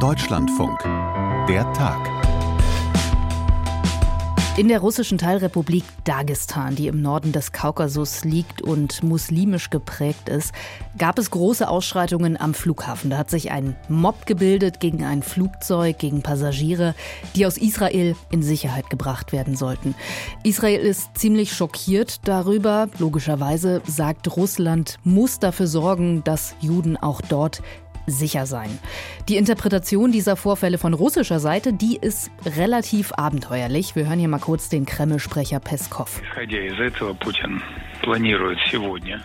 Deutschlandfunk. Der Tag. In der russischen Teilrepublik Dagestan, die im Norden des Kaukasus liegt und muslimisch geprägt ist, gab es große Ausschreitungen am Flughafen. Da hat sich ein Mob gebildet gegen ein Flugzeug, gegen Passagiere, die aus Israel in Sicherheit gebracht werden sollten. Israel ist ziemlich schockiert darüber. Logischerweise sagt Russland, muss dafür sorgen, dass Juden auch dort sicher sein. Die Interpretation dieser Vorfälle von russischer Seite, die ist relativ abenteuerlich. Wir hören hier mal kurz den Kreml-Sprecher Peskov.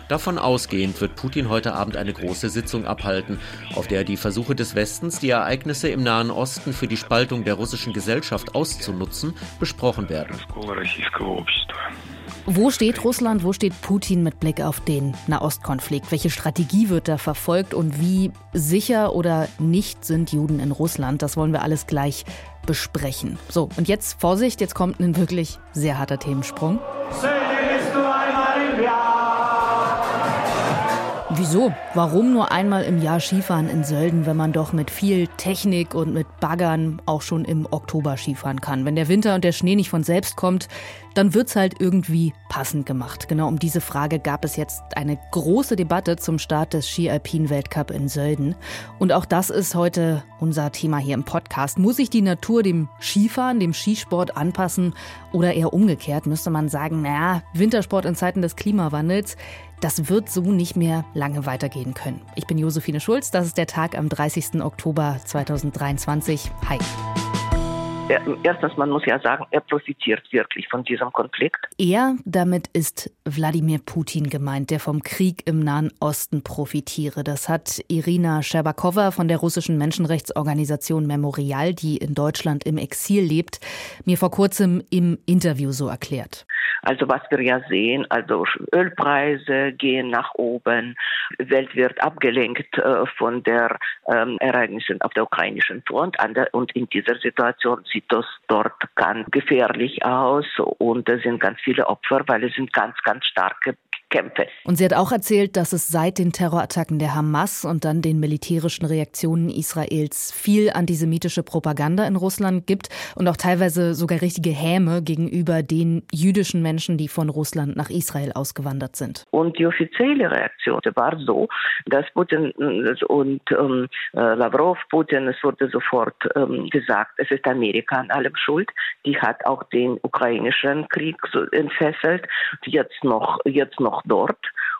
Davon ausgehend wird Putin heute Abend eine große Sitzung abhalten, auf der die Versuche des Westens, die Ereignisse im Nahen Osten für die Spaltung der russischen Gesellschaft auszunutzen, besprochen werden. Wo steht Russland, wo steht Putin mit Blick auf den Nahostkonflikt? Welche Strategie wird da verfolgt und wie sicher oder nicht sind Juden in Russland? Das wollen wir alles gleich besprechen. So, und jetzt Vorsicht, jetzt kommt ein wirklich sehr harter Themensprung. Wieso? Warum nur einmal im Jahr Skifahren in Sölden, wenn man doch mit viel Technik und mit Baggern auch schon im Oktober Skifahren kann? Wenn der Winter und der Schnee nicht von selbst kommt, dann wird's halt irgendwie passend gemacht. Genau um diese Frage gab es jetzt eine große Debatte zum Start des Ski-Alpin-Weltcup in Sölden. Und auch das ist heute unser Thema hier im Podcast. Muss sich die Natur dem Skifahren, dem Skisport anpassen oder eher umgekehrt? Müsste man sagen, naja, Wintersport in Zeiten des Klimawandels, das wird so nicht mehr lange weitergehen können. Ich bin Josephine Schulz, das ist der Tag am 30. Oktober 2023. Hi. Erstens, man muss ja sagen, er profitiert wirklich von diesem Konflikt. Er, damit ist Wladimir Putin gemeint, der vom Krieg im Nahen Osten profitiere. Das hat Irina Scherbakowa von der russischen Menschenrechtsorganisation Memorial, die in Deutschland im Exil lebt, mir vor kurzem im Interview so erklärt. Also was wir ja sehen, also Ölpreise gehen nach oben, Welt wird abgelenkt äh, von der ähm, Ereignissen auf der ukrainischen Front. Und in dieser Situation sieht das dort ganz gefährlich aus. Und es sind ganz viele Opfer, weil es sind ganz, ganz starke Kämpfe. Und sie hat auch erzählt, dass es seit den Terrorattacken der Hamas und dann den militärischen Reaktionen Israels viel antisemitische Propaganda in Russland gibt und auch teilweise sogar richtige Häme gegenüber den jüdischen Menschen, die von Russland nach Israel ausgewandert sind. Und die offizielle Reaktion war so, dass Putin und ähm, äh, Lavrov, Putin, es wurde sofort ähm, gesagt, es ist Amerika an allem schuld. Die hat auch den ukrainischen Krieg entfesselt. Jetzt noch, jetzt noch dort.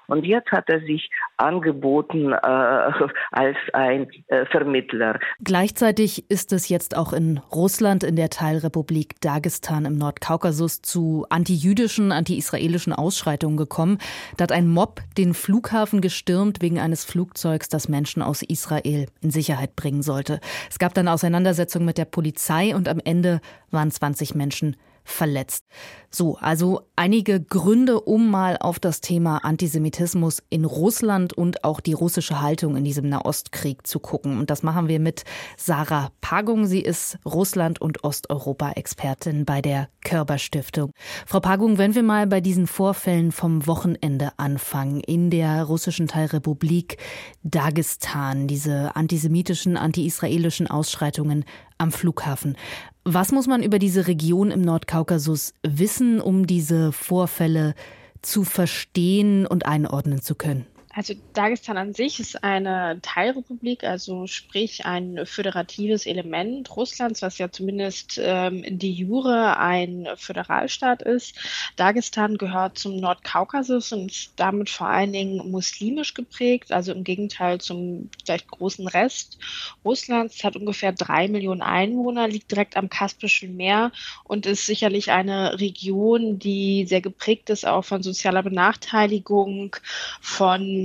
Und jetzt hat er sich angeboten äh, als ein äh, Vermittler. Gleichzeitig ist es jetzt auch in Russland, in der Teilrepublik Dagestan im Nordkaukasus, zu antijüdischen, anti-israelischen Ausschreitungen gekommen. Da hat ein Mob den Flughafen gestürmt wegen eines Flugzeugs, das Menschen aus Israel in Sicherheit bringen sollte. Es gab dann Auseinandersetzungen mit der Polizei und am Ende waren 20 Menschen verletzt. So, also einige Gründe, um mal auf das Thema Antisemitismus in Russland und auch die russische Haltung in diesem Nahostkrieg zu gucken. Und das machen wir mit Sarah Pagung. Sie ist Russland- und Osteuropa-Expertin bei der Körber Stiftung. Frau Pagung, wenn wir mal bei diesen Vorfällen vom Wochenende anfangen, in der russischen Teilrepublik Dagestan, diese antisemitischen, anti-israelischen Ausschreitungen am Flughafen. Was muss man über diese Region im Nordkaukasus wissen, um diese Vorfälle zu verstehen und einordnen zu können? Also Dagestan an sich ist eine Teilrepublik, also sprich ein föderatives Element Russlands, was ja zumindest ähm, de jure ein Föderalstaat ist. Dagestan gehört zum Nordkaukasus und ist damit vor allen Dingen muslimisch geprägt, also im Gegenteil zum vielleicht großen Rest Russlands. Es hat ungefähr drei Millionen Einwohner, liegt direkt am Kaspischen Meer und ist sicherlich eine Region, die sehr geprägt ist auch von sozialer Benachteiligung, von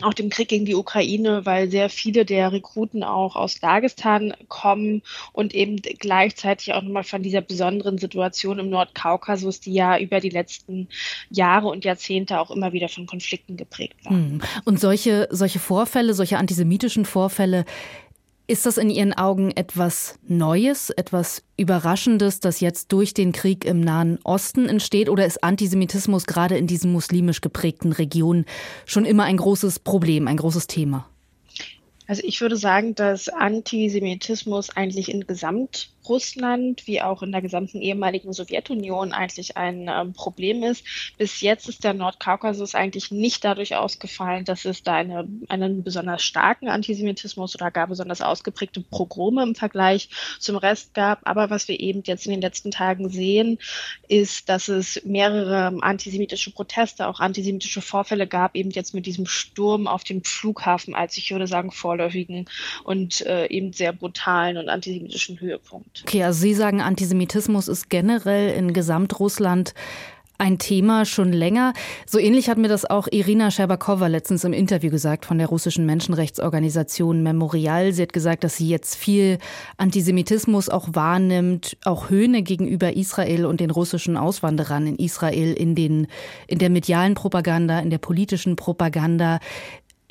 auch dem Krieg gegen die Ukraine, weil sehr viele der Rekruten auch aus Dagestan kommen und eben gleichzeitig auch nochmal von dieser besonderen Situation im Nordkaukasus, die ja über die letzten Jahre und Jahrzehnte auch immer wieder von Konflikten geprägt war. Hm. Und solche, solche Vorfälle, solche antisemitischen Vorfälle, ist das in Ihren Augen etwas Neues, etwas Überraschendes, das jetzt durch den Krieg im Nahen Osten entsteht? Oder ist Antisemitismus gerade in diesen muslimisch geprägten Regionen schon immer ein großes Problem, ein großes Thema? Also ich würde sagen, dass Antisemitismus eigentlich in Gesamt Russland wie auch in der gesamten ehemaligen Sowjetunion eigentlich ein ähm, Problem ist. Bis jetzt ist der Nordkaukasus eigentlich nicht dadurch ausgefallen, dass es da eine, einen besonders starken Antisemitismus oder gar besonders ausgeprägte Progrome im Vergleich zum Rest gab. Aber was wir eben jetzt in den letzten Tagen sehen, ist, dass es mehrere antisemitische Proteste, auch antisemitische Vorfälle gab, eben jetzt mit diesem Sturm auf den Flughafen als, ich würde sagen, vorläufigen und äh, eben sehr brutalen und antisemitischen Höhepunkt. Okay, also Sie sagen, Antisemitismus ist generell in Gesamtrussland ein Thema schon länger. So ähnlich hat mir das auch Irina Scherbakowa letztens im Interview gesagt von der russischen Menschenrechtsorganisation Memorial. Sie hat gesagt, dass sie jetzt viel Antisemitismus auch wahrnimmt, auch Höhne gegenüber Israel und den russischen Auswanderern in Israel in den, in der medialen Propaganda, in der politischen Propaganda.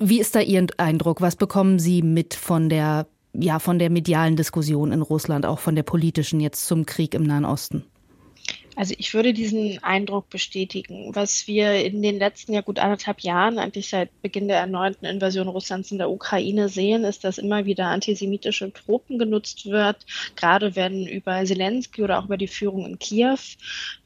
Wie ist da Ihr Eindruck? Was bekommen Sie mit von der ja, von der medialen Diskussion in Russland, auch von der politischen jetzt zum Krieg im Nahen Osten? Also ich würde diesen Eindruck bestätigen. Was wir in den letzten ja gut anderthalb Jahren, eigentlich seit Beginn der erneuten Invasion Russlands in der Ukraine sehen, ist, dass immer wieder antisemitische Tropen genutzt wird, gerade wenn über Zelensky oder auch über die Führung in Kiew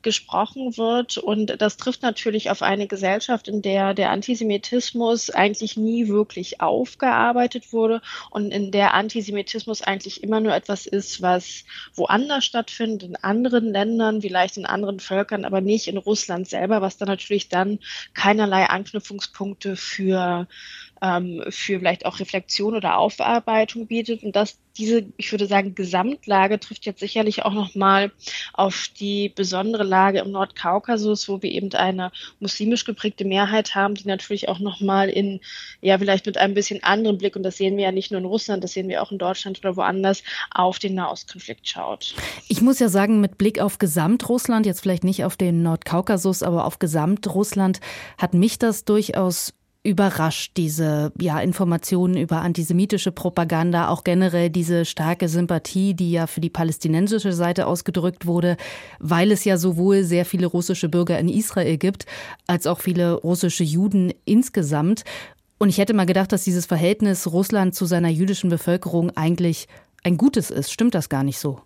gesprochen wird. Und das trifft natürlich auf eine Gesellschaft, in der der Antisemitismus eigentlich nie wirklich aufgearbeitet wurde und in der Antisemitismus eigentlich immer nur etwas ist, was woanders stattfindet, in anderen Ländern, vielleicht in anderen Völkern, aber nicht in Russland selber, was dann natürlich dann keinerlei Anknüpfungspunkte für ähm, für vielleicht auch Reflexion oder Aufarbeitung bietet. Und dass diese, ich würde sagen, Gesamtlage trifft jetzt sicherlich auch nochmal auf die besondere Lage im Nordkaukasus, wo wir eben eine muslimisch geprägte Mehrheit haben, die natürlich auch nochmal in, ja, vielleicht mit einem bisschen anderen Blick, und das sehen wir ja nicht nur in Russland, das sehen wir auch in Deutschland oder woanders, auf den Nahostkonflikt schaut. Ich muss ja sagen, mit Blick auf Gesamtrussland, jetzt vielleicht nicht auf den Nordkaukasus, aber auf Gesamtrussland, hat mich das durchaus überrascht, diese ja, Informationen über antisemitische Propaganda, auch generell diese starke Sympathie, die ja für die palästinensische Seite ausgedrückt wurde, weil es ja sowohl sehr viele russische Bürger in Israel gibt, als auch viele russische Juden insgesamt. Und ich hätte mal gedacht, dass dieses Verhältnis Russland zu seiner jüdischen Bevölkerung eigentlich ein gutes ist. Stimmt das gar nicht so?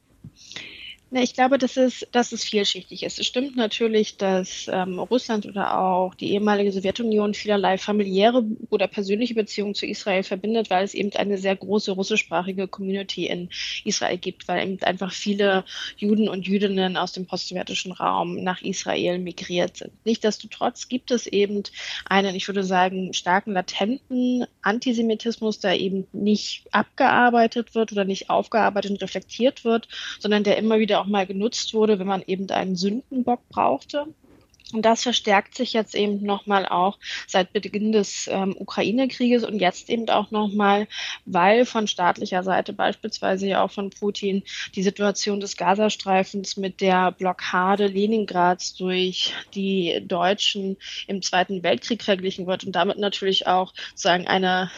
Ich glaube, dass es, dass es vielschichtig ist. Es stimmt natürlich, dass ähm, Russland oder auch die ehemalige Sowjetunion vielerlei familiäre oder persönliche Beziehungen zu Israel verbindet, weil es eben eine sehr große russischsprachige Community in Israel gibt, weil eben einfach viele Juden und Jüdinnen aus dem postsowjetischen Raum nach Israel migriert sind. Nichtsdestotrotz gibt es eben einen, ich würde sagen, starken latenten Antisemitismus, der eben nicht abgearbeitet wird oder nicht aufgearbeitet und reflektiert wird, sondern der immer wieder auch mal genutzt wurde, wenn man eben einen Sündenbock brauchte. Und das verstärkt sich jetzt eben nochmal auch seit Beginn des ähm, Ukraine-Krieges und jetzt eben auch nochmal, weil von staatlicher Seite beispielsweise ja auch von Putin die Situation des Gazastreifens mit der Blockade Leningrads durch die Deutschen im Zweiten Weltkrieg verglichen wird und damit natürlich auch sozusagen eine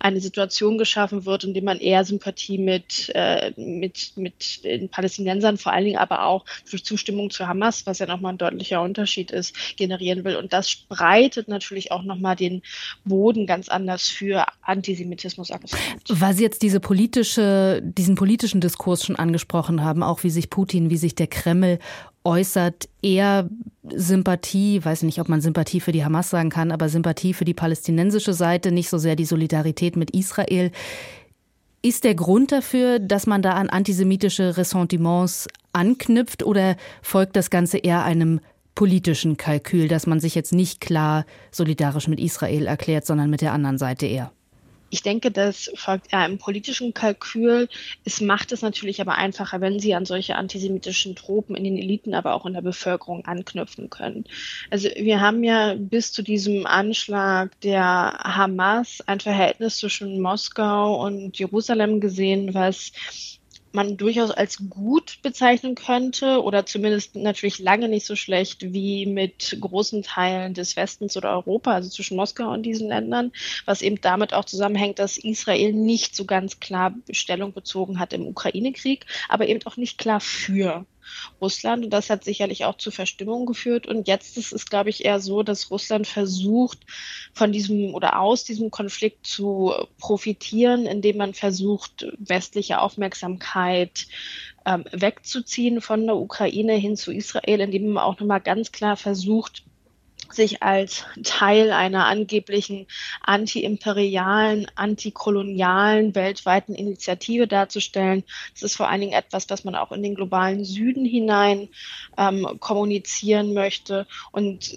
eine Situation geschaffen wird, in dem man eher Sympathie mit, äh, mit, mit den Palästinensern, vor allen Dingen aber auch durch Zustimmung zu Hamas, was ja nochmal ein deutlicher Unterschied ist, generieren will. Und das breitet natürlich auch nochmal den Boden ganz anders für Antisemitismus. Weil Sie jetzt diese politische, diesen politischen Diskurs schon angesprochen haben, auch wie sich Putin, wie sich der Kreml äußert eher Sympathie, weiß nicht, ob man Sympathie für die Hamas sagen kann, aber Sympathie für die palästinensische Seite, nicht so sehr die Solidarität mit Israel. Ist der Grund dafür, dass man da an antisemitische Ressentiments anknüpft oder folgt das Ganze eher einem politischen Kalkül, dass man sich jetzt nicht klar solidarisch mit Israel erklärt, sondern mit der anderen Seite eher? Ich denke, das folgt eher einem politischen Kalkül. Es macht es natürlich aber einfacher, wenn Sie an solche antisemitischen Tropen in den Eliten, aber auch in der Bevölkerung anknüpfen können. Also wir haben ja bis zu diesem Anschlag der Hamas ein Verhältnis zwischen Moskau und Jerusalem gesehen, was man durchaus als gut bezeichnen könnte oder zumindest natürlich lange nicht so schlecht wie mit großen Teilen des Westens oder Europa, also zwischen Moskau und diesen Ländern, was eben damit auch zusammenhängt, dass Israel nicht so ganz klar Stellung bezogen hat im Ukraine-Krieg, aber eben auch nicht klar für Russland. Und das hat sicherlich auch zu Verstimmung geführt. Und jetzt ist es, glaube ich, eher so, dass Russland versucht, von diesem oder aus diesem Konflikt zu profitieren, indem man versucht, westliche Aufmerksamkeit ähm, wegzuziehen von der Ukraine hin zu Israel, indem man auch nochmal ganz klar versucht, sich als Teil einer angeblichen antiimperialen, antikolonialen weltweiten Initiative darzustellen. Das ist vor allen Dingen etwas, das man auch in den globalen Süden hinein ähm, kommunizieren möchte und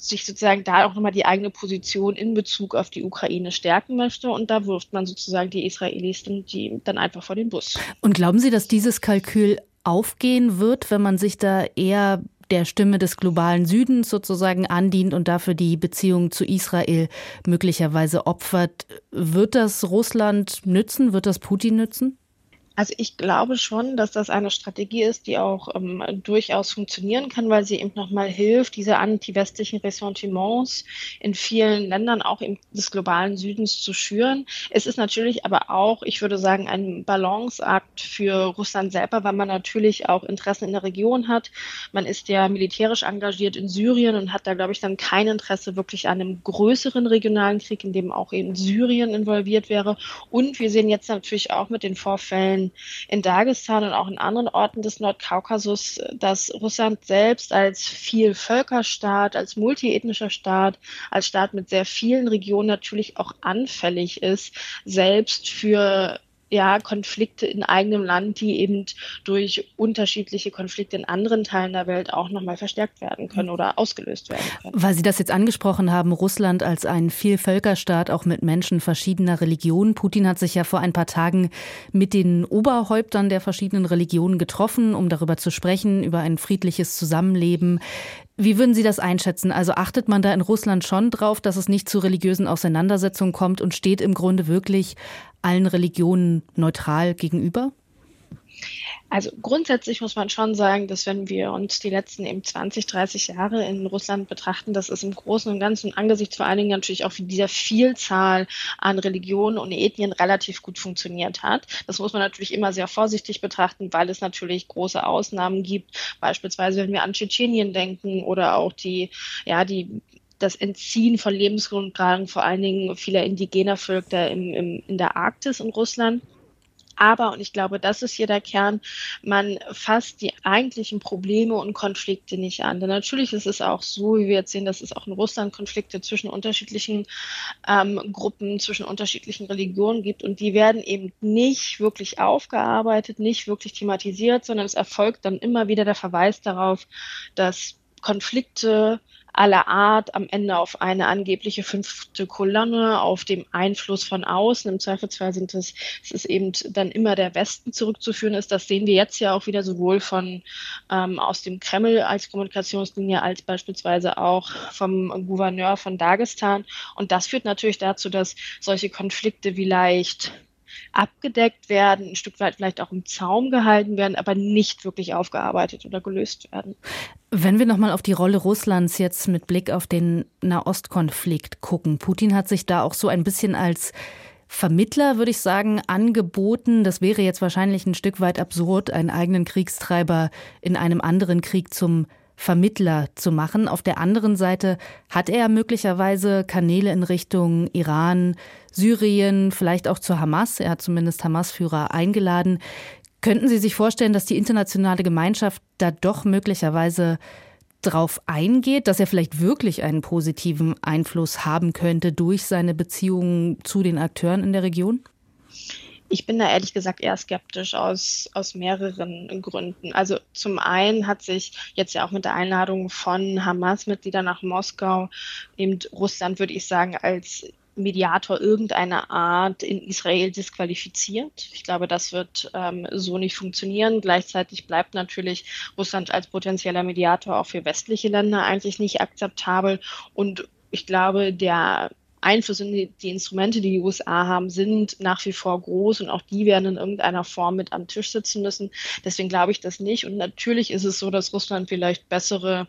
sich sozusagen da auch nochmal die eigene Position in Bezug auf die Ukraine stärken möchte. Und da wirft man sozusagen die Israelis dann, die, dann einfach vor den Bus. Und glauben Sie, dass dieses Kalkül aufgehen wird, wenn man sich da eher der Stimme des globalen Südens sozusagen andient und dafür die Beziehung zu Israel möglicherweise opfert. Wird das Russland nützen? Wird das Putin nützen? Also ich glaube schon, dass das eine Strategie ist, die auch ähm, durchaus funktionieren kann, weil sie eben nochmal hilft, diese anti-westlichen Ressentiments in vielen Ländern, auch im, des globalen Südens zu schüren. Es ist natürlich aber auch, ich würde sagen, ein Balanceakt für Russland selber, weil man natürlich auch Interessen in der Region hat. Man ist ja militärisch engagiert in Syrien und hat da, glaube ich, dann kein Interesse wirklich an einem größeren regionalen Krieg, in dem auch eben Syrien involviert wäre. Und wir sehen jetzt natürlich auch mit den Vorfällen in Dagestan und auch in anderen Orten des Nordkaukasus, dass Russland selbst als Vielvölkerstaat, als multiethnischer Staat, als Staat mit sehr vielen Regionen natürlich auch anfällig ist, selbst für ja, Konflikte in eigenem Land, die eben durch unterschiedliche Konflikte in anderen Teilen der Welt auch nochmal verstärkt werden können oder ausgelöst werden können. Weil Sie das jetzt angesprochen haben, Russland als ein Vielvölkerstaat, auch mit Menschen verschiedener Religionen. Putin hat sich ja vor ein paar Tagen mit den Oberhäuptern der verschiedenen Religionen getroffen, um darüber zu sprechen, über ein friedliches Zusammenleben. Wie würden Sie das einschätzen? Also achtet man da in Russland schon drauf, dass es nicht zu religiösen Auseinandersetzungen kommt und steht im Grunde wirklich allen Religionen neutral gegenüber? Also grundsätzlich muss man schon sagen, dass wenn wir uns die letzten eben 20, 30 Jahre in Russland betrachten, dass es im Großen und Ganzen angesichts vor allen Dingen natürlich auch dieser Vielzahl an Religionen und Ethnien relativ gut funktioniert hat. Das muss man natürlich immer sehr vorsichtig betrachten, weil es natürlich große Ausnahmen gibt. Beispielsweise, wenn wir an Tschetschenien denken oder auch die, ja, die das Entziehen von Lebensgrundlagen vor allen Dingen vieler indigener Völker im, im, in der Arktis in Russland. Aber, und ich glaube, das ist hier der Kern, man fasst die eigentlichen Probleme und Konflikte nicht an. Denn natürlich ist es auch so, wie wir jetzt sehen, dass es auch in Russland Konflikte zwischen unterschiedlichen ähm, Gruppen, zwischen unterschiedlichen Religionen gibt. Und die werden eben nicht wirklich aufgearbeitet, nicht wirklich thematisiert, sondern es erfolgt dann immer wieder der Verweis darauf, dass Konflikte aller Art am Ende auf eine angebliche fünfte Kolonne, auf dem Einfluss von außen. Im Zweifelsfall sind es, es ist eben dann immer der Westen zurückzuführen ist. Das sehen wir jetzt ja auch wieder sowohl von ähm, aus dem Kreml als Kommunikationslinie als beispielsweise auch vom Gouverneur von Dagestan. Und das führt natürlich dazu, dass solche Konflikte vielleicht abgedeckt werden, ein Stück weit vielleicht auch im Zaum gehalten werden, aber nicht wirklich aufgearbeitet oder gelöst werden. Wenn wir nochmal auf die Rolle Russlands jetzt mit Blick auf den Nahostkonflikt gucken, Putin hat sich da auch so ein bisschen als Vermittler, würde ich sagen, angeboten. Das wäre jetzt wahrscheinlich ein Stück weit absurd, einen eigenen Kriegstreiber in einem anderen Krieg zum Vermittler zu machen. Auf der anderen Seite hat er möglicherweise Kanäle in Richtung Iran, Syrien, vielleicht auch zu Hamas. Er hat zumindest Hamas-Führer eingeladen. Könnten Sie sich vorstellen, dass die internationale Gemeinschaft da doch möglicherweise drauf eingeht, dass er vielleicht wirklich einen positiven Einfluss haben könnte durch seine Beziehungen zu den Akteuren in der Region? Ich bin da ehrlich gesagt eher skeptisch aus, aus mehreren Gründen. Also zum einen hat sich jetzt ja auch mit der Einladung von Hamas-Mitgliedern nach Moskau eben Russland, würde ich sagen, als Mediator irgendeiner Art in Israel disqualifiziert. Ich glaube, das wird ähm, so nicht funktionieren. Gleichzeitig bleibt natürlich Russland als potenzieller Mediator auch für westliche Länder eigentlich nicht akzeptabel. Und ich glaube, der Einfluss in die, die, Instrumente, die die USA haben, sind nach wie vor groß und auch die werden in irgendeiner Form mit am Tisch sitzen müssen. Deswegen glaube ich das nicht. Und natürlich ist es so, dass Russland vielleicht bessere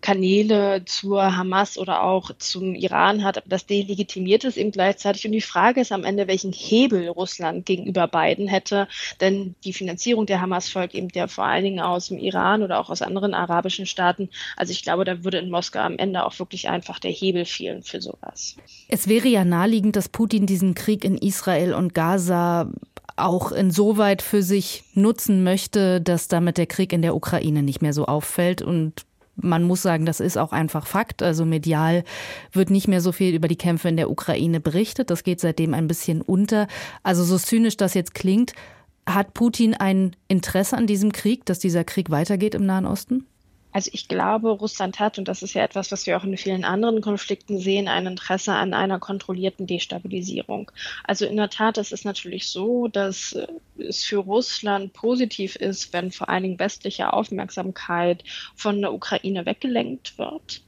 Kanäle zur Hamas oder auch zum Iran hat, aber das delegitimiert es eben gleichzeitig. Und die Frage ist am Ende, welchen Hebel Russland gegenüber beiden hätte, denn die Finanzierung der Hamas folgt eben ja vor allen Dingen aus dem Iran oder auch aus anderen arabischen Staaten. Also ich glaube, da würde in Moskau am Ende auch wirklich einfach der Hebel fehlen für sowas. Es wäre ja naheliegend, dass Putin diesen Krieg in Israel und Gaza auch insoweit für sich nutzen möchte, dass damit der Krieg in der Ukraine nicht mehr so auffällt und man muss sagen, das ist auch einfach Fakt. Also medial wird nicht mehr so viel über die Kämpfe in der Ukraine berichtet. Das geht seitdem ein bisschen unter. Also so zynisch das jetzt klingt, hat Putin ein Interesse an diesem Krieg, dass dieser Krieg weitergeht im Nahen Osten? Also ich glaube, Russland hat, und das ist ja etwas, was wir auch in vielen anderen Konflikten sehen, ein Interesse an einer kontrollierten Destabilisierung. Also in der Tat, es ist natürlich so, dass es für Russland positiv ist, wenn vor allen Dingen westliche Aufmerksamkeit von der Ukraine weggelenkt wird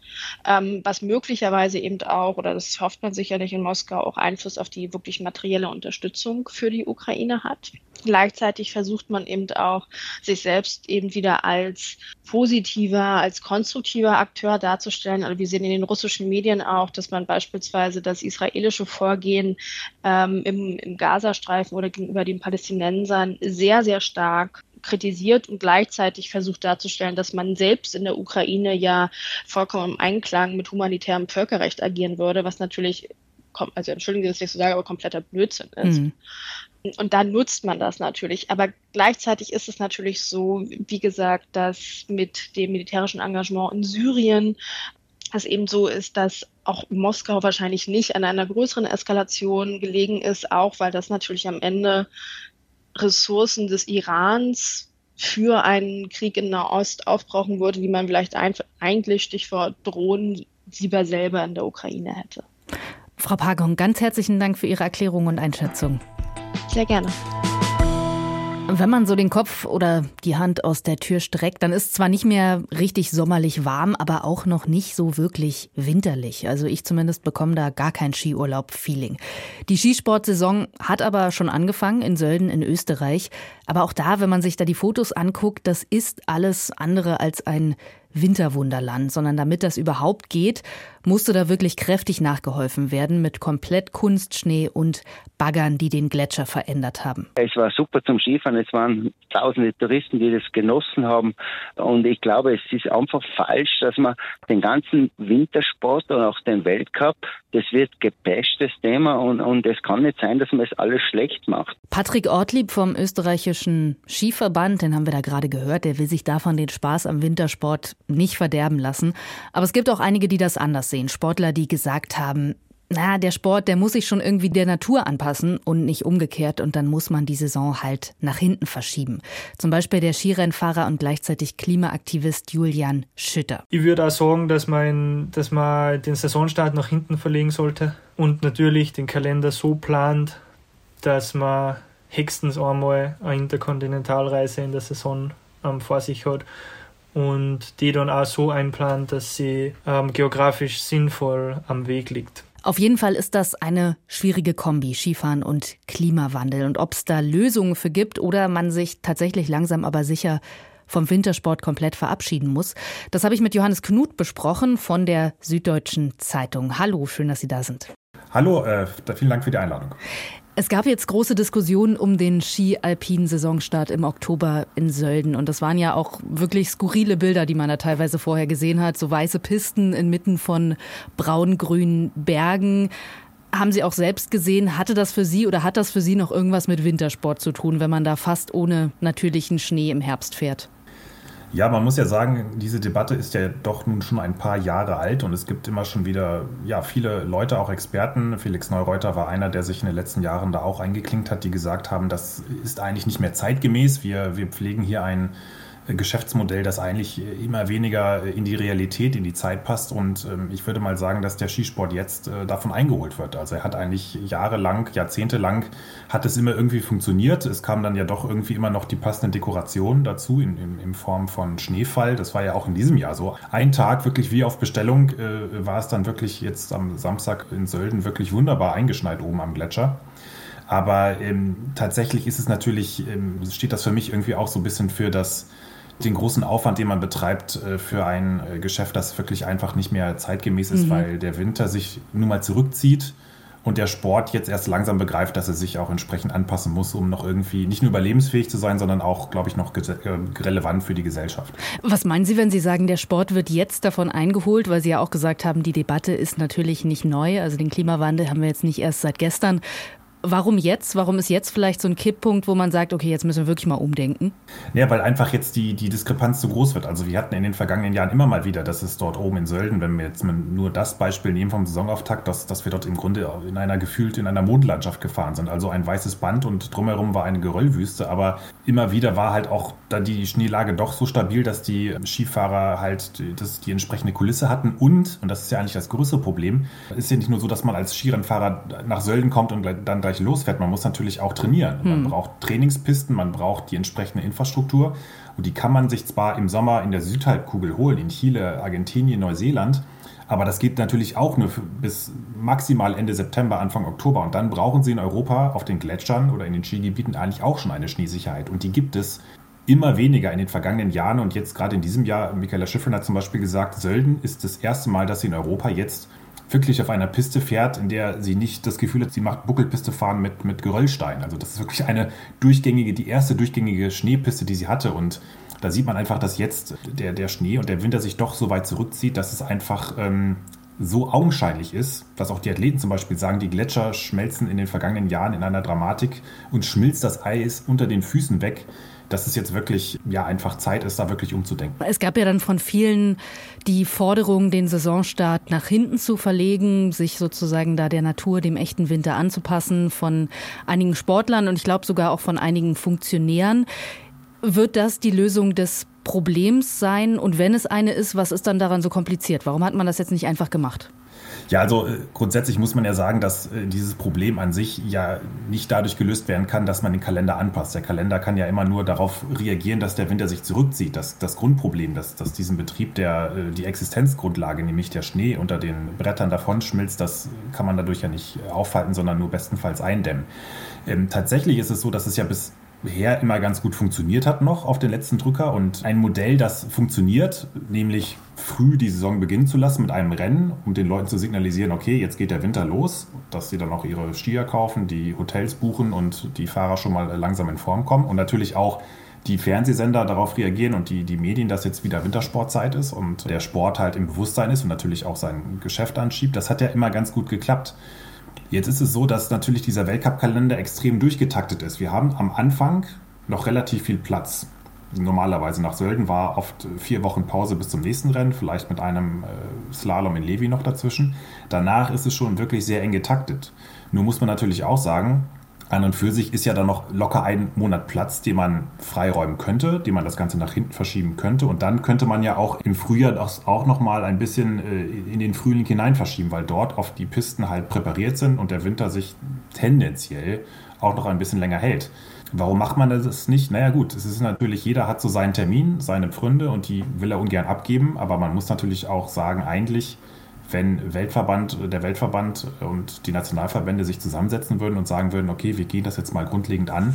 ähm, was möglicherweise eben auch, oder das hofft man sicherlich in Moskau, auch Einfluss auf die wirklich materielle Unterstützung für die Ukraine hat. Gleichzeitig versucht man eben auch, sich selbst eben wieder als positiver, als konstruktiver Akteur darzustellen. Also wir sehen in den russischen Medien auch, dass man beispielsweise das israelische Vorgehen ähm, im, im Gazastreifen oder gegenüber den Palästinensern sehr, sehr stark kritisiert und gleichzeitig versucht darzustellen, dass man selbst in der Ukraine ja vollkommen im Einklang mit humanitärem Völkerrecht agieren würde, was natürlich, also entschuldigen Sie, dass ich so sage, aber kompletter Blödsinn ist. Mhm. Und dann nutzt man das natürlich. Aber gleichzeitig ist es natürlich so, wie gesagt, dass mit dem militärischen Engagement in Syrien es eben so ist, dass auch Moskau wahrscheinlich nicht an einer größeren Eskalation gelegen ist, auch weil das natürlich am Ende Ressourcen des Irans für einen Krieg in Nahost aufbrauchen würde, die man vielleicht eigentlich, Stichwort Drohnen, lieber selber in der Ukraine hätte. Frau Pagon, ganz herzlichen Dank für Ihre Erklärung und Einschätzung. Sehr gerne. Wenn man so den Kopf oder die Hand aus der Tür streckt, dann ist zwar nicht mehr richtig sommerlich warm, aber auch noch nicht so wirklich winterlich. Also ich zumindest bekomme da gar kein Skiurlaub-Feeling. Die Skisportsaison hat aber schon angefangen in Sölden in Österreich. Aber auch da, wenn man sich da die Fotos anguckt, das ist alles andere als ein Winterwunderland, sondern damit das überhaupt geht, musste da wirklich kräftig nachgeholfen werden mit komplett Kunstschnee und Baggern, die den Gletscher verändert haben. Es war super zum Skifahren. Es waren tausende Touristen, die das genossen haben. Und ich glaube, es ist einfach falsch, dass man den ganzen Wintersport und auch den Weltcup, das wird gepashtes Thema und, und es kann nicht sein, dass man es alles schlecht macht. Patrick Ortlieb vom österreichischen Skiverband, den haben wir da gerade gehört, der will sich davon den Spaß am Wintersport nicht verderben lassen. Aber es gibt auch einige, die das anders sehen. Sportler, die gesagt haben, na, der Sport, der muss sich schon irgendwie der Natur anpassen und nicht umgekehrt und dann muss man die Saison halt nach hinten verschieben. Zum Beispiel der Skirennfahrer und gleichzeitig Klimaaktivist Julian Schütter. Ich würde auch sagen, dass man, dass man den Saisonstart nach hinten verlegen sollte und natürlich den Kalender so plant, dass man höchstens einmal eine Interkontinentalreise in der Saison ähm, vor sich hat und die dann auch so einplant, dass sie ähm, geografisch sinnvoll am Weg liegt. Auf jeden Fall ist das eine schwierige Kombi, Skifahren und Klimawandel. Und ob es da Lösungen für gibt oder man sich tatsächlich langsam aber sicher vom Wintersport komplett verabschieden muss, das habe ich mit Johannes Knut besprochen von der Süddeutschen Zeitung. Hallo, schön, dass Sie da sind. Hallo, äh, vielen Dank für die Einladung. Es gab jetzt große Diskussionen um den Ski-Alpin-Saisonstart im Oktober in Sölden. Und das waren ja auch wirklich skurrile Bilder, die man da teilweise vorher gesehen hat. So weiße Pisten inmitten von braun-grünen Bergen. Haben Sie auch selbst gesehen, hatte das für Sie oder hat das für Sie noch irgendwas mit Wintersport zu tun, wenn man da fast ohne natürlichen Schnee im Herbst fährt? Ja, man muss ja sagen, diese Debatte ist ja doch nun schon ein paar Jahre alt und es gibt immer schon wieder ja, viele Leute, auch Experten. Felix Neureuter war einer, der sich in den letzten Jahren da auch eingeklinkt hat, die gesagt haben, das ist eigentlich nicht mehr zeitgemäß. Wir, wir pflegen hier ein Geschäftsmodell, das eigentlich immer weniger in die Realität, in die Zeit passt. Und ähm, ich würde mal sagen, dass der Skisport jetzt äh, davon eingeholt wird. Also er hat eigentlich jahrelang, jahrzehntelang, hat es immer irgendwie funktioniert. Es kam dann ja doch irgendwie immer noch die passenden Dekorationen dazu in, in, in Form von Schneefall. Das war ja auch in diesem Jahr so. Ein Tag wirklich wie auf Bestellung äh, war es dann wirklich jetzt am Samstag in Sölden wirklich wunderbar eingeschneit oben am Gletscher. Aber ähm, tatsächlich ist es natürlich, ähm, steht das für mich irgendwie auch so ein bisschen für das den großen Aufwand, den man betreibt äh, für ein äh, Geschäft, das wirklich einfach nicht mehr zeitgemäß ist, mhm. weil der Winter sich nun mal zurückzieht und der Sport jetzt erst langsam begreift, dass er sich auch entsprechend anpassen muss, um noch irgendwie nicht nur überlebensfähig zu sein, sondern auch, glaube ich, noch äh, relevant für die Gesellschaft. Was meinen Sie, wenn Sie sagen, der Sport wird jetzt davon eingeholt, weil Sie ja auch gesagt haben, die Debatte ist natürlich nicht neu, also den Klimawandel haben wir jetzt nicht erst seit gestern. Warum jetzt? Warum ist jetzt vielleicht so ein Kipppunkt, wo man sagt, okay, jetzt müssen wir wirklich mal umdenken? Ja, weil einfach jetzt die, die Diskrepanz zu groß wird. Also wir hatten in den vergangenen Jahren immer mal wieder, dass es dort oben in Sölden, wenn wir jetzt nur das Beispiel nehmen vom Saisonauftakt, dass, dass wir dort im Grunde in einer gefühlt in einer Mondlandschaft gefahren sind. Also ein weißes Band und drumherum war eine Geröllwüste. Aber immer wieder war halt auch da die Schneelage doch so stabil, dass die Skifahrer halt die, das, die entsprechende Kulisse hatten. Und, und das ist ja eigentlich das größere Problem, ist ja nicht nur so, dass man als Skirennfahrer nach Sölden kommt und dann gleich losfährt. Man muss natürlich auch trainieren. Man hm. braucht Trainingspisten, man braucht die entsprechende Infrastruktur. Und die kann man sich zwar im Sommer in der Südhalbkugel holen, in Chile, Argentinien, Neuseeland. Aber das geht natürlich auch nur bis maximal Ende September, Anfang Oktober. Und dann brauchen sie in Europa auf den Gletschern oder in den Skigebieten eigentlich auch schon eine Schneesicherheit. Und die gibt es immer weniger in den vergangenen Jahren. Und jetzt gerade in diesem Jahr, Michaela Schiffrin hat zum Beispiel gesagt, Sölden ist das erste Mal, dass sie in Europa jetzt wirklich auf einer Piste fährt, in der sie nicht das Gefühl hat, sie macht Buckelpiste fahren mit, mit Geröllstein. Also das ist wirklich eine durchgängige, die erste durchgängige Schneepiste, die sie hatte. Und da sieht man einfach, dass jetzt der, der Schnee und der Winter sich doch so weit zurückzieht, dass es einfach ähm, so augenscheinlich ist, dass auch die Athleten zum Beispiel sagen, die Gletscher schmelzen in den vergangenen Jahren in einer Dramatik und schmilzt das Eis unter den Füßen weg dass es jetzt wirklich ja einfach Zeit ist, da wirklich umzudenken. Es gab ja dann von vielen die Forderung, den Saisonstart nach hinten zu verlegen, sich sozusagen da der Natur, dem echten Winter anzupassen, von einigen Sportlern und ich glaube sogar auch von einigen Funktionären. Wird das die Lösung des Problems sein? Und wenn es eine ist, was ist dann daran so kompliziert? Warum hat man das jetzt nicht einfach gemacht? Ja, also äh, grundsätzlich muss man ja sagen, dass äh, dieses Problem an sich ja nicht dadurch gelöst werden kann, dass man den Kalender anpasst. Der Kalender kann ja immer nur darauf reagieren, dass der Winter sich zurückzieht. Das, das Grundproblem, dass, dass diesem Betrieb der, äh, die Existenzgrundlage, nämlich der Schnee unter den Brettern davon schmilzt, das kann man dadurch ja nicht aufhalten, sondern nur bestenfalls eindämmen. Ähm, tatsächlich ist es so, dass es ja bis her immer ganz gut funktioniert hat noch auf den letzten Drücker und ein Modell, das funktioniert, nämlich früh die Saison beginnen zu lassen mit einem Rennen, um den Leuten zu signalisieren, okay, jetzt geht der Winter los, dass sie dann auch ihre Skier kaufen, die Hotels buchen und die Fahrer schon mal langsam in Form kommen und natürlich auch die Fernsehsender darauf reagieren und die, die Medien, dass jetzt wieder Wintersportzeit ist und der Sport halt im Bewusstsein ist und natürlich auch sein Geschäft anschiebt. Das hat ja immer ganz gut geklappt. Jetzt ist es so, dass natürlich dieser Weltcup-Kalender extrem durchgetaktet ist. Wir haben am Anfang noch relativ viel Platz. Normalerweise nach Sölden war oft vier Wochen Pause bis zum nächsten Rennen, vielleicht mit einem äh, Slalom in Levi noch dazwischen. Danach ist es schon wirklich sehr eng getaktet. Nur muss man natürlich auch sagen, an und für sich ist ja dann noch locker ein Monat Platz, den man freiräumen könnte, den man das Ganze nach hinten verschieben könnte. Und dann könnte man ja auch im Frühjahr das auch noch mal ein bisschen äh, in den Frühling hinein verschieben, weil dort oft die Pisten halt präpariert sind und der Winter sich tendenziell auch noch ein bisschen länger hält. Warum macht man das nicht? Naja gut, es ist natürlich, jeder hat so seinen Termin, seine Pfründe und die will er ungern abgeben, aber man muss natürlich auch sagen, eigentlich wenn Weltverband, der Weltverband und die Nationalverbände sich zusammensetzen würden und sagen würden, okay, wir gehen das jetzt mal grundlegend an,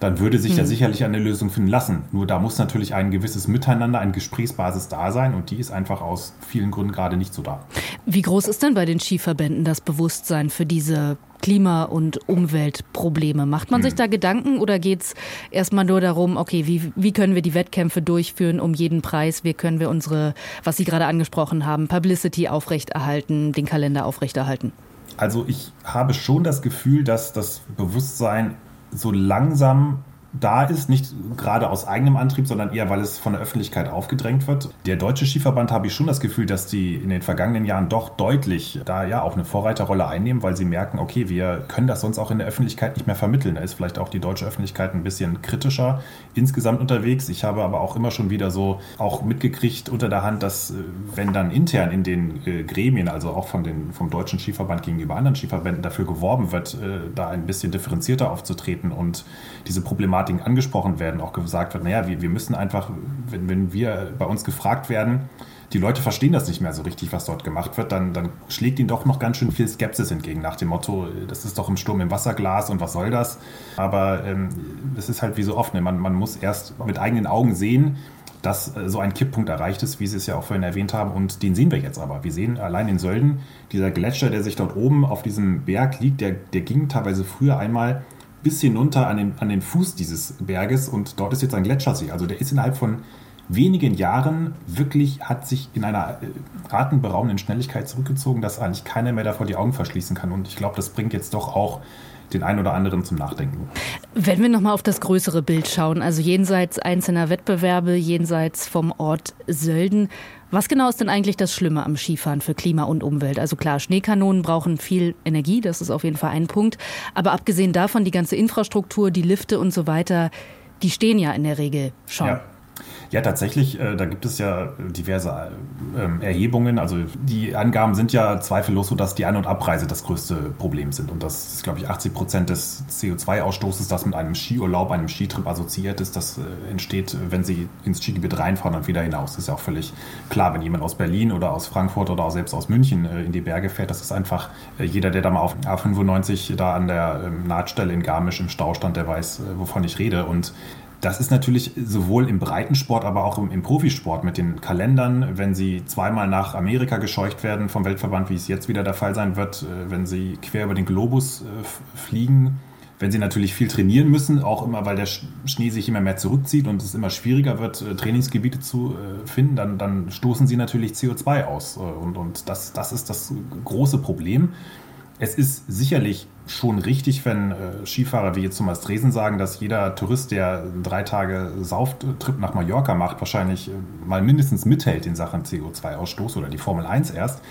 dann würde sich hm. da sicherlich eine Lösung finden lassen. Nur da muss natürlich ein gewisses Miteinander, eine Gesprächsbasis da sein und die ist einfach aus vielen Gründen gerade nicht so da. Wie groß ist denn bei den Skiverbänden das Bewusstsein für diese Klima- und Umweltprobleme? Macht man hm. sich da Gedanken oder geht es erstmal nur darum, okay, wie, wie können wir die Wettkämpfe durchführen um jeden Preis? Wie können wir unsere, was Sie gerade angesprochen haben, Publicity aufrechterhalten, den Kalender aufrechterhalten? Also ich habe schon das Gefühl, dass das Bewusstsein so langsam da ist, nicht gerade aus eigenem Antrieb, sondern eher, weil es von der Öffentlichkeit aufgedrängt wird. Der Deutsche Skiverband habe ich schon das Gefühl, dass die in den vergangenen Jahren doch deutlich da ja auch eine Vorreiterrolle einnehmen, weil sie merken, okay, wir können das sonst auch in der Öffentlichkeit nicht mehr vermitteln. Da ist vielleicht auch die deutsche Öffentlichkeit ein bisschen kritischer insgesamt unterwegs. Ich habe aber auch immer schon wieder so auch mitgekriegt unter der Hand, dass äh, wenn dann intern in den äh, Gremien, also auch von den, vom Deutschen Skiverband gegenüber anderen Skiverbänden dafür geworben wird, äh, da ein bisschen differenzierter aufzutreten und diese Problematiken angesprochen werden, auch gesagt wird, naja, wir, wir müssen einfach, wenn, wenn wir bei uns gefragt werden, die Leute verstehen das nicht mehr so richtig, was dort gemacht wird, dann, dann schlägt ihnen doch noch ganz schön viel Skepsis entgegen, nach dem Motto, das ist doch im Sturm im Wasserglas und was soll das? Aber ähm, es ist halt wie so oft, ne? man, man muss erst mit eigenen Augen sehen, dass äh, so ein Kipppunkt erreicht ist, wie Sie es ja auch vorhin erwähnt haben. Und den sehen wir jetzt aber. Wir sehen allein in Sölden, dieser Gletscher, der sich dort oben auf diesem Berg liegt, der, der ging teilweise früher einmal bis hinunter an den, an den Fuß dieses Berges und dort ist jetzt ein Gletschersee. Also der ist innerhalb von wenigen Jahren wirklich hat sich in einer äh, atemberaubenden Schnelligkeit zurückgezogen, dass eigentlich keiner mehr davor die Augen verschließen kann. Und ich glaube, das bringt jetzt doch auch den einen oder anderen zum Nachdenken. Wenn wir nochmal auf das größere Bild schauen, also jenseits einzelner Wettbewerbe, jenseits vom Ort Sölden, was genau ist denn eigentlich das Schlimme am Skifahren für Klima und Umwelt? Also klar, Schneekanonen brauchen viel Energie, das ist auf jeden Fall ein Punkt. Aber abgesehen davon, die ganze Infrastruktur, die Lifte und so weiter, die stehen ja in der Regel schon. Ja. Ja, tatsächlich, äh, da gibt es ja diverse äh, Erhebungen. Also die Angaben sind ja zweifellos so, dass die An- und Abreise das größte Problem sind. Und das ist, glaube ich, 80 Prozent des CO2-Ausstoßes, das mit einem Skiurlaub, einem Skitrip assoziiert ist, das äh, entsteht, wenn Sie ins Skigebiet reinfahren und wieder hinaus. Das ist ja auch völlig klar, wenn jemand aus Berlin oder aus Frankfurt oder auch selbst aus München äh, in die Berge fährt, das ist einfach, äh, jeder, der da mal auf A95 da an der ähm, Nahtstelle in Garmisch im Stau stand, der weiß, äh, wovon ich rede. Und das ist natürlich sowohl im Breitensport, aber auch im, im, Profisport mit den Kalendern, wenn sie zweimal nach Amerika gescheucht werden vom Weltverband, wie es jetzt wieder der Fall sein wird, äh, wenn sie quer über den Globus äh, fliegen, wenn sie natürlich viel trainieren müssen, auch immer, weil der Schnee sich immer mehr zurückzieht und es immer schwieriger wird, äh, Trainingsgebiete zu finden, dann, dann stoßen sie natürlich CO2 aus. Und, und das, das ist das große Problem. Es ist sicherlich schon richtig, wenn äh, Skifahrer wie jetzt Thomas Dresen sagen, dass jeder Tourist, der drei Tage Sauftrip nach Mallorca macht, wahrscheinlich äh, mal mindestens mithält in Sachen CO2-Ausstoß oder die Formel 1 erst.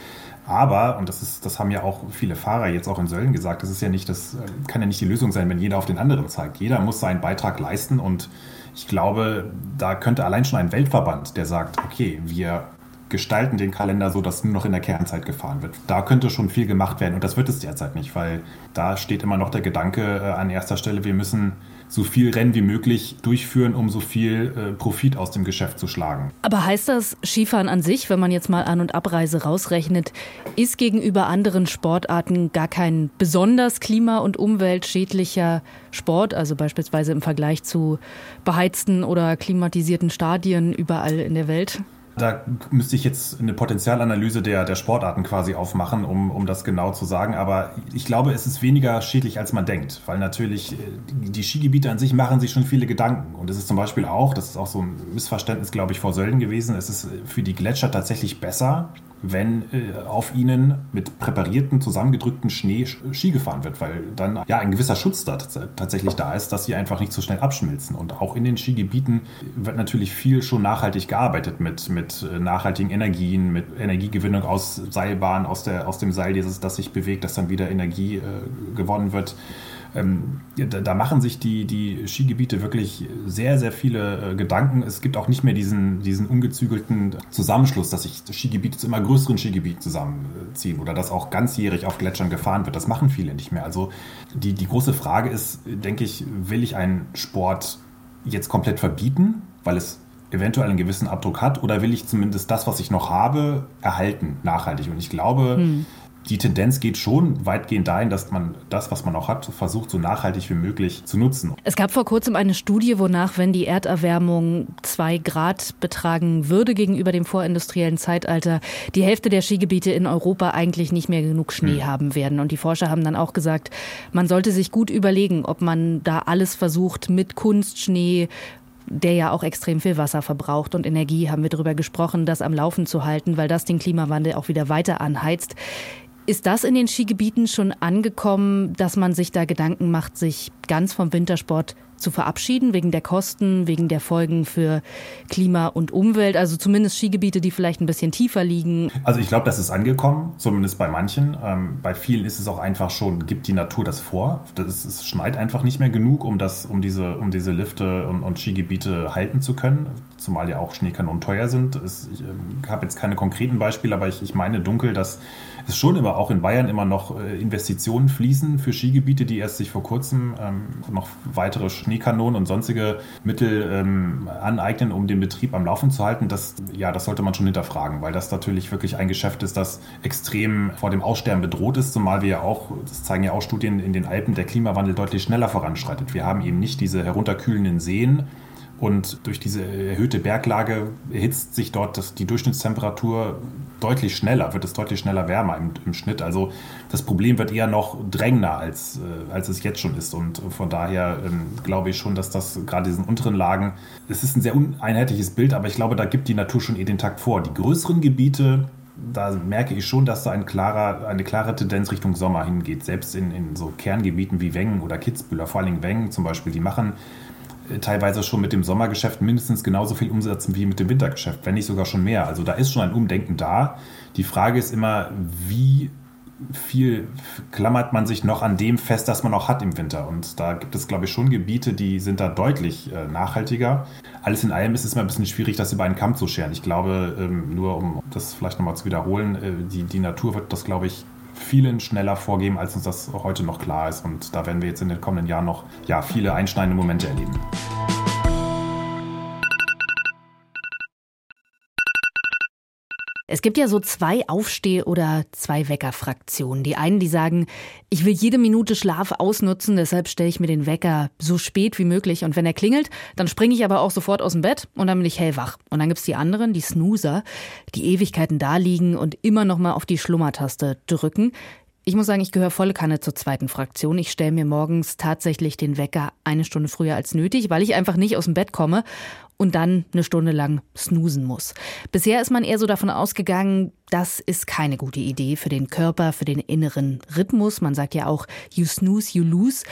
Aber, und das, ist, das haben ja auch viele Fahrer jetzt auch in Sölden gesagt, das ist ja nicht, das äh, kann ja nicht die Lösung sein, wenn jeder auf den anderen zeigt. Jeder muss seinen Beitrag leisten und ich glaube, da könnte allein schon ein Weltverband, der sagt, okay, wir gestalten den Kalender so, dass nur noch in der Kernzeit gefahren wird. Da könnte schon viel gemacht werden und das wird es derzeit nicht, weil da steht immer noch der Gedanke äh, an erster Stelle, wir müssen so viel Rennen wie möglich durchführen, um so viel äh, Profit aus dem Geschäft zu schlagen. Aber heißt das, Skifahren an sich, wenn man jetzt mal An- und Abreise rausrechnet, ist gegenüber anderen Sportarten gar kein besonders klima- und umweltschädlicher Sport, also beispielsweise im Vergleich zu beheizten oder klimatisierten Stadien überall in der Welt? Da müsste ich jetzt eine Potenzialanalyse der, der Sportarten quasi aufmachen, um, um das genau zu sagen. Aber ich glaube, es ist weniger schädlich, als man denkt. Weil natürlich äh, die Skigebiete an sich machen sich schon viele Gedanken. Und es ist zum Beispiel auch, das ist auch so ein Missverständnis, glaube ich, vor Sölden gewesen, es ist für die Gletscher tatsächlich besser, wenn äh, auf ihnen mit präparierten, zusammengedrückten Schnee Ski gefahren wird, weil dann ja ein gewisser Schutz da tatsächlich da ist, dass sie einfach nicht so schnell abschmilzen. Und auch in den Skigebieten wird natürlich viel schon nachhaltig gearbeitet mit, mit äh, nachhaltigen Energien, mit Energiegewinnung aus Seilbahnen, aus, der, aus dem Seil, dieses, das sich bewegt, dass dann wieder Energie äh, gewonnen wird ähm, da, da, machen sich die, die Skigebiete wirklich sehr, sehr viele äh, Gedanken. Es gibt auch nicht mehr diesen, diesen ungezügelten Zusammenschluss, dass sich Skigebiete zu immer größeren Skigebieten zusammenziehen oder dass auch ganzjährig auf Gletschern gefahren wird. Das machen viele nicht mehr. Also die, die große Frage ist, denke ich, will ich einen Sport jetzt komplett verbieten, weil es eventuell einen gewissen Abdruck hat, oder will ich zumindest das, was ich noch habe, erhalten, nachhaltig? Und ich glaube, hm die Tendenz geht schon weitgehend dahin, dass man das, was man auch hat, versucht, so nachhaltig wie möglich zu nutzen. Es gab vor kurzem eine Studie, wonach, wenn die Erderwärmung zwei Grad betragen würde gegenüber dem vorindustriellen Zeitalter, die Hälfte der Skigebiete in Europa eigentlich nicht mehr genug Schnee hm. haben werden. Und die Forscher haben dann auch gesagt, man sollte sich gut überlegen, ob man da alles versucht, mit Kunstschnee der ja auch extrem viel Wasser verbraucht und Energie, haben wir darüber gesprochen, das am Laufen zu halten, weil das den Klimawandel auch wieder weiter anheizt. Ist das in den Skigebieten schon angekommen, dass man sich da Gedanken macht, sich ganz vom Wintersport zu verabschieden, wegen der Kosten, wegen der Folgen für Klima und Umwelt? Also zumindest Skigebiete, die vielleicht ein bisschen tiefer liegen. Also ich glaube, das ist angekommen, zumindest bei manchen. Ähm, bei vielen ist es auch einfach schon, gibt die Natur das vor. Das es schneit einfach nicht mehr genug, um, das, um, diese, um diese Lifte und, und Skigebiete halten zu können. Zumal ja auch Schneekanonen teuer sind. Es, ich äh, habe jetzt keine konkreten Beispiele, aber ich, ich meine dunkel, dass schon immer auch in Bayern immer noch äh, Investitionen fließen für Skigebiete, die erst sich vor kurzem ähm, noch weitere Schneekanonen und sonstige Mittel ähm, aneignen, um den Betrieb am Laufen zu halten. Das, ja, das sollte man schon hinterfragen, weil das natürlich wirklich ein Geschäft ist, das extrem vor dem Aussterben bedroht ist, zumal wir ja auch, das zeigen ja auch Studien in den Alpen, der Klimawandel deutlich schneller voranschreitet. Wir haben eben nicht diese herunterkühlenden Seen, Und durch diese erhöhte Berglage erhitzt sich dort das, die Durchschnittstemperatur deutlich schneller, wird es deutlich schneller wärmer im, im Schnitt. Also das Problem wird eher noch drängender, als, äh, als es jetzt schon ist. Und von daher ähm, glaube ich schon, dass das gerade diesen unteren Lagen, es ist ein sehr uneinheitliches Bild, aber ich glaube, da gibt die Natur schon eh den Takt vor. Die größeren Gebiete, da merke ich schon, dass da ein klarer, eine klare Tendenz Richtung Sommer hingeht. Selbst in, in so Kerngebieten wie Wengen oder Kitzbühel, vor allem Wengen zum Beispiel, die machen teilweise schon mit dem Sommergeschäft mindestens genauso viel umsetzen wie mit dem Wintergeschäft, wenn nicht sogar schon mehr. Also da ist schon ein Umdenken da. Die Frage ist immer, wie viel klammert man sich noch an dem fest, das man auch hat im Winter. Und da gibt es, glaube ich, schon Gebiete, die sind da deutlich äh, nachhaltiger. Alles in allem ist es immer ein bisschen schwierig, das über einen Kamm zu scheren. Ich glaube, ähm, nur um das vielleicht nochmal zu wiederholen, äh, die, die Natur wird das, glaube ich, vielen schneller vorgeben, als uns das heute noch klar ist. Und da werden wir jetzt in den kommenden Jahren noch ja, viele einschneidende Momente erleben. Es gibt ja so zwei Aufsteh- oder zwei Wecker-Fraktionen. Die einen, die sagen, ich will jede Minute Schlaf ausnutzen, deshalb stelle ich mir den Wecker so spät wie möglich. Und wenn er klingelt, dann springe ich aber auch sofort aus dem Bett und dann bin ich hellwach. Und dann gibt's die anderen, die Snoozer, die Ewigkeiten da liegen und immer noch mal auf die Schlummertaste drücken. Ich muss sagen, ich gehöre volle Kanne zur zweiten Fraktion. Ich stelle mir morgens tatsächlich den Wecker eine Stunde früher als nötig, weil ich einfach nicht aus dem Bett komme und dann eine Stunde lang snoosen muss. Bisher ist man eher so davon ausgegangen, das ist keine gute Idee für den Körper, für den inneren Rhythmus. Man sagt ja auch, you snooze, you lose.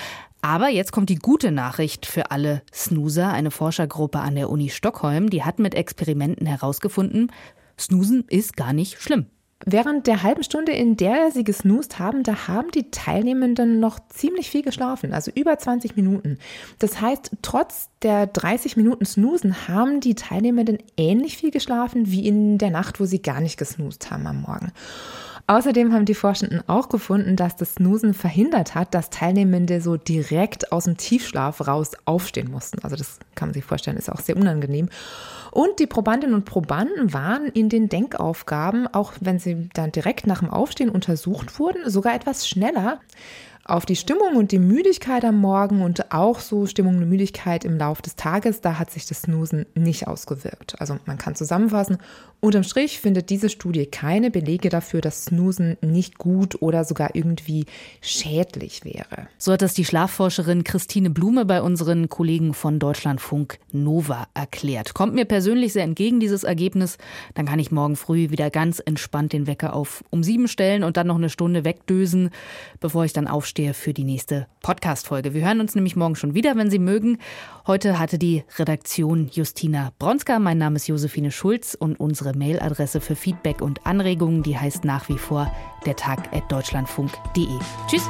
Aber jetzt kommt die gute Nachricht für alle Snoozer. Eine Forschergruppe an der Uni Stockholm, die hat mit Experimenten herausgefunden, Snoosen ist gar nicht schlimm. Während der halben Stunde, in der sie gesnoost haben, da haben die Teilnehmenden noch ziemlich viel geschlafen, also über 20 Minuten. Das heißt, trotz der 30 Minuten Snoosen haben die Teilnehmenden ähnlich viel geschlafen wie in der Nacht, wo sie gar nicht gesnoost haben am Morgen. Außerdem haben die Forschenden auch gefunden, dass das Snoosen verhindert hat, dass Teilnehmende so direkt aus dem Tiefschlaf raus aufstehen mussten. Also das kann man sich vorstellen, ist auch sehr unangenehm. Und die Probandinnen und Probanden waren in den Denkaufgaben, auch wenn sie dann direkt nach dem Aufstehen untersucht wurden, sogar etwas schneller auf die Stimmung und die Müdigkeit am Morgen und auch so Stimmung und Müdigkeit im Laufe des Tages, da hat sich das Snoosen nicht ausgewirkt. Also man kann zusammenfassen, unterm Strich findet diese Studie keine Belege dafür, dass Snoosen nicht gut oder sogar irgendwie schädlich wäre. So hat das die Schlafforscherin Christine Blume bei unseren Kollegen von Deutschlandfunk Nova erklärt. Kommt mir persönlich sehr entgegen dieses Ergebnis, dann kann ich morgen früh wieder ganz entspannt den Wecker auf um sieben stellen und dann noch eine Stunde wegdösen, bevor ich dann aufstehe Aufsteher für die nächste Podcast-Folge. Wir hören uns nämlich morgen schon wieder, wenn Sie mögen. Heute hatte die Redaktion Justina Bronska. Mein Name ist Josephine Schulz und unsere Mailadresse für Feedback und Anregungen, die heißt nach wie vor der Tag at deutschlandfunk.de. Tschüss.